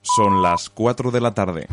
Son las 4 de la tarde.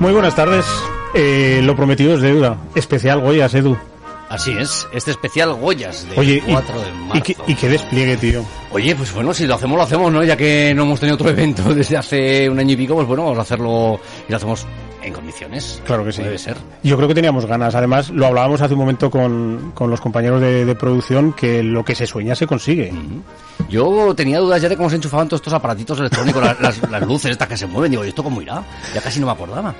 Muy buenas tardes. Eh, lo prometido es deuda. Especial Goyas, Edu. Así es, este especial Goyas de Oye, 4 y, de y marzo. qué, y qué despliegue, tío. Oye, pues bueno, si lo hacemos, lo hacemos, ¿no? Ya que no hemos tenido otro evento desde hace un año y pico, pues bueno, vamos a hacerlo y lo hacemos en condiciones. Claro que sí. Debe ser. Yo creo que teníamos ganas. Además, lo hablábamos hace un momento con, con los compañeros de, de producción, que lo que se sueña se consigue. Yo tenía dudas ya de cómo se enchufaban todos estos aparatitos electrónicos, las, las- las luces estas que se mueven. Digo, ¿y esto cómo irá? Ya casi no me acordaba.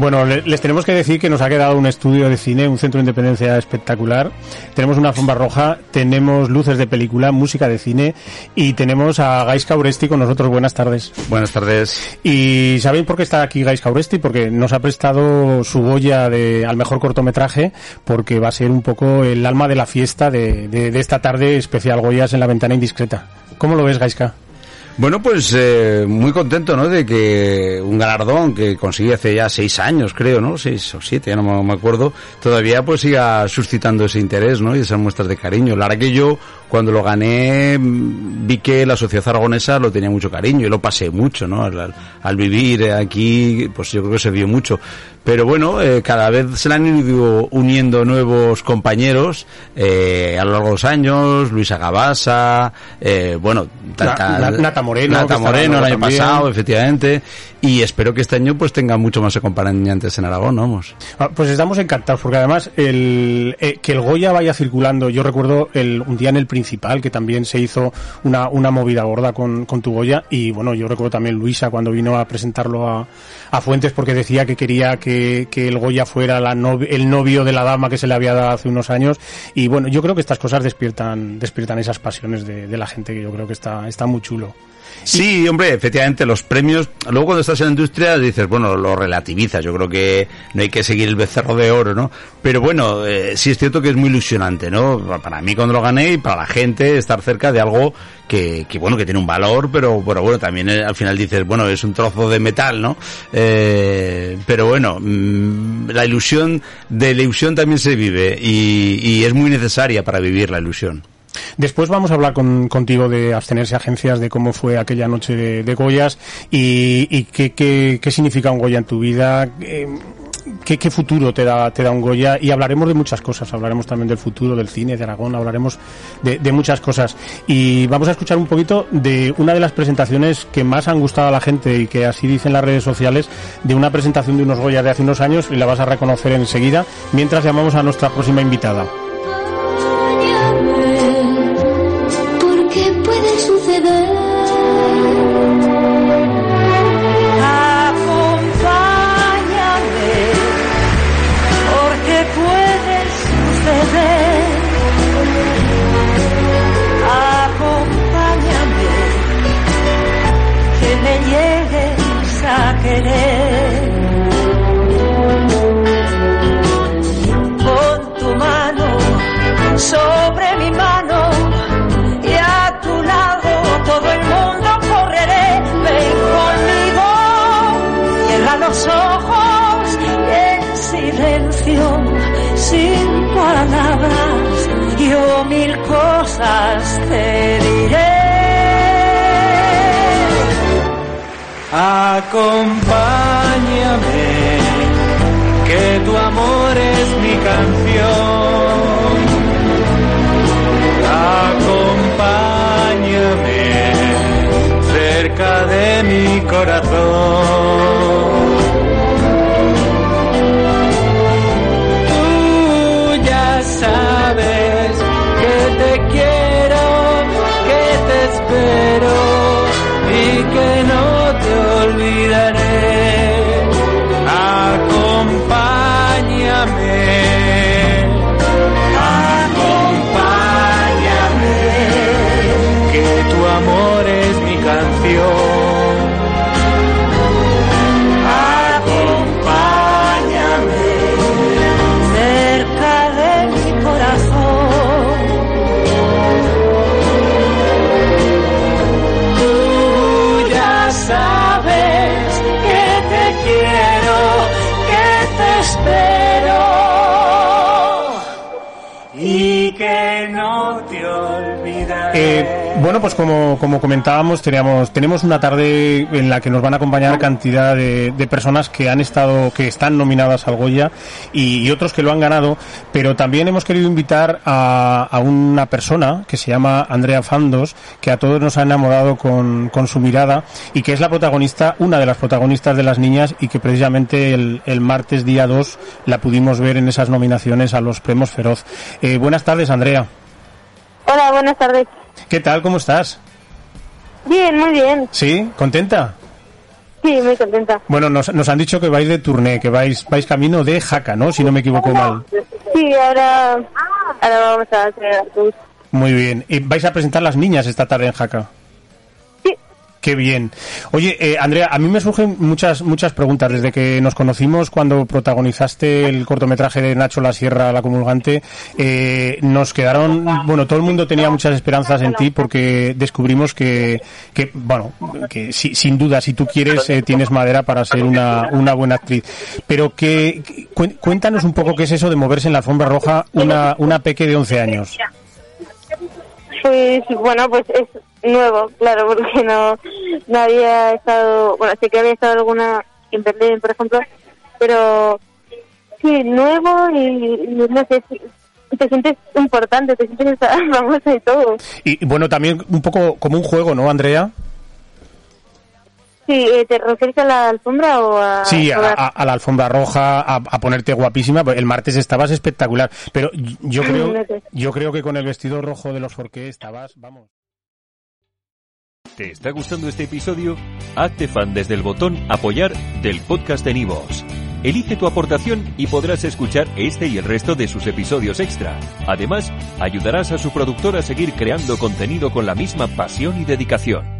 Bueno, le- les tenemos que decir que nos ha quedado un estudio de cine, un centro de independencia espectacular. Tenemos una alfombra roja, tenemos luces de película, música de cine y tenemos a Gaisca Uresti con nosotros. Buenas tardes. Buenas tardes. ¿Y saben por qué está aquí Gaisca Uresti? Porque nos ha prestado su Goya de, al mejor cortometraje, porque va a ser un poco el alma de la fiesta de, de- de esta tarde especial Goyas en la ventana indiscreta. ¿Cómo lo ves, Gaisca? Bueno, pues eh, muy contento, ¿no? De que un galardón que conseguí hace ya seis años, creo, ¿no? Seis o siete, ya no me- acuerdo, todavía pues siga suscitando ese interés, ¿no? Y esas muestras de cariño. La verdad que yo, cuando lo gané, vi que la sociedad aragonesa lo tenía mucho cariño y lo pasé mucho, ¿no? Al, al- vivir aquí, pues yo creo que se vio mucho. Pero bueno, eh, cada vez se le han ido uniendo nuevos compañeros eh, a lo largo de los años, Luisa Gabasa, eh, bueno, Na- Na- Nata Moreno, Nata Moreno el año también. pasado, efectivamente, y espero que este año pues tenga mucho más acompañantes en Aragón, vamos. Ah, Pues estamos encantados, porque además el, eh, que el Goya vaya circulando, yo recuerdo el, un día en el principal que también se hizo una, una movida gorda con, con tu Goya y bueno, yo recuerdo también Luisa cuando vino a presentarlo a, a Fuentes porque decía que quería que, que el Goya fuera la el novio de la dama que se le había dado hace unos años y bueno, yo creo que estas cosas despiertan, despiertan esas pasiones de, de la gente que yo creo que está, está muy chulo. Sí, hombre, efectivamente, los premios, luego cuando estás en la industria dices, bueno, lo relativizas, yo creo que no hay que seguir el becerro de oro, ¿no? Pero bueno, eh, sí es cierto que es muy ilusionante, ¿no? Para mí cuando lo gané y para la gente estar cerca de algo que, que bueno, que tiene un valor, pero, pero bueno, también eh, al final dices, bueno, es un trozo de metal, ¿no? Eh, pero bueno, mm, la ilusión, de la ilusión también se vive y, y es muy necesaria para vivir la ilusión. Después vamos a hablar con- contigo de abstenerse agencias, de cómo fue aquella noche de, Goyas y, qué significa un Goya en tu vida, eh, qué, qué futuro te da, te da un Goya y hablaremos de muchas cosas, hablaremos también del futuro del cine de Aragón, hablaremos de, de muchas cosas y vamos a escuchar un poquito de una de las presentaciones que más han gustado a la gente y que así dicen las redes sociales, de una presentación de unos Goyas de hace unos años y la vas a reconocer enseguida mientras llamamos a nuestra próxima invitada. The. cosas te diré. Acompáñame, que tu amor es mi canción. Acompáñame cerca de mi corazón. espero y que no te olvidaré. Eh, bueno, pues como, como comentábamos, teníamos, tenemos una tarde en la que nos van a acompañar cantidad de, personas que han estado, que están nominadas al Goya y, y otros que lo han ganado, pero también hemos querido invitar a, a una persona que se llama Andrea Fandos, que a todos nos ha enamorado con, con su mirada y que es la protagonista, una de las protagonistas de las niñas y que precisamente el, el martes día 2 la pudimos ver en esas nominaciones a los premios Feroz. Eh, buenas tardes, Andrea. Hola, buenas tardes. ¿Qué tal? ¿Cómo estás? Bien, muy bien. ¿Sí? ¿Contenta? Sí, muy contenta. Bueno, nos, nos han dicho que vais de turné, que vais, vais camino de Jaca, ¿no? Si no me equivoco mal. Sí, ahora, ahora vamos a hacer autobús. Muy bien. ¿Y vais a presentar las niñas esta tarde en Jaca? Qué bien. Oye, eh, Andrea, a mí me surgen muchas muchas preguntas desde que nos conocimos cuando protagonizaste el cortometraje de Nacho La Sierra, La Comulgante. Eh, nos quedaron, bueno, todo el mundo tenía muchas esperanzas en ti porque descubrimos que, que bueno, que si- sin duda, si tú quieres, eh, tienes madera para ser una, una buena actriz. Pero que, cuéntanos un poco qué es eso de moverse en la alfombra roja una, una peque de 11 años. Pues bueno, pues es nuevo, claro, porque no, no había estado, bueno, sí que había estado alguna en Berlín, por ejemplo, pero sí, nuevo y, no sé, sí, te sientes importante, te sientes famosa y todo. Y bueno, también un poco como un juego, ¿no, Andrea? Sí, eh, ¿te refieres a la alfombra o a...? Sí, a, la alfombra roja, a, a ponerte guapísima. El martes estabas espectacular, pero yo creo, yo creo que con el vestido rojo de los Forqué estabas, vamos. ¿Te está gustando este episodio? Hazte fan desde el botón Apoyar del podcast de Nivos. Elige tu aportación y podrás escuchar este y el resto de sus episodios extra. Además, ayudarás a su productor a seguir creando contenido con la misma pasión y dedicación.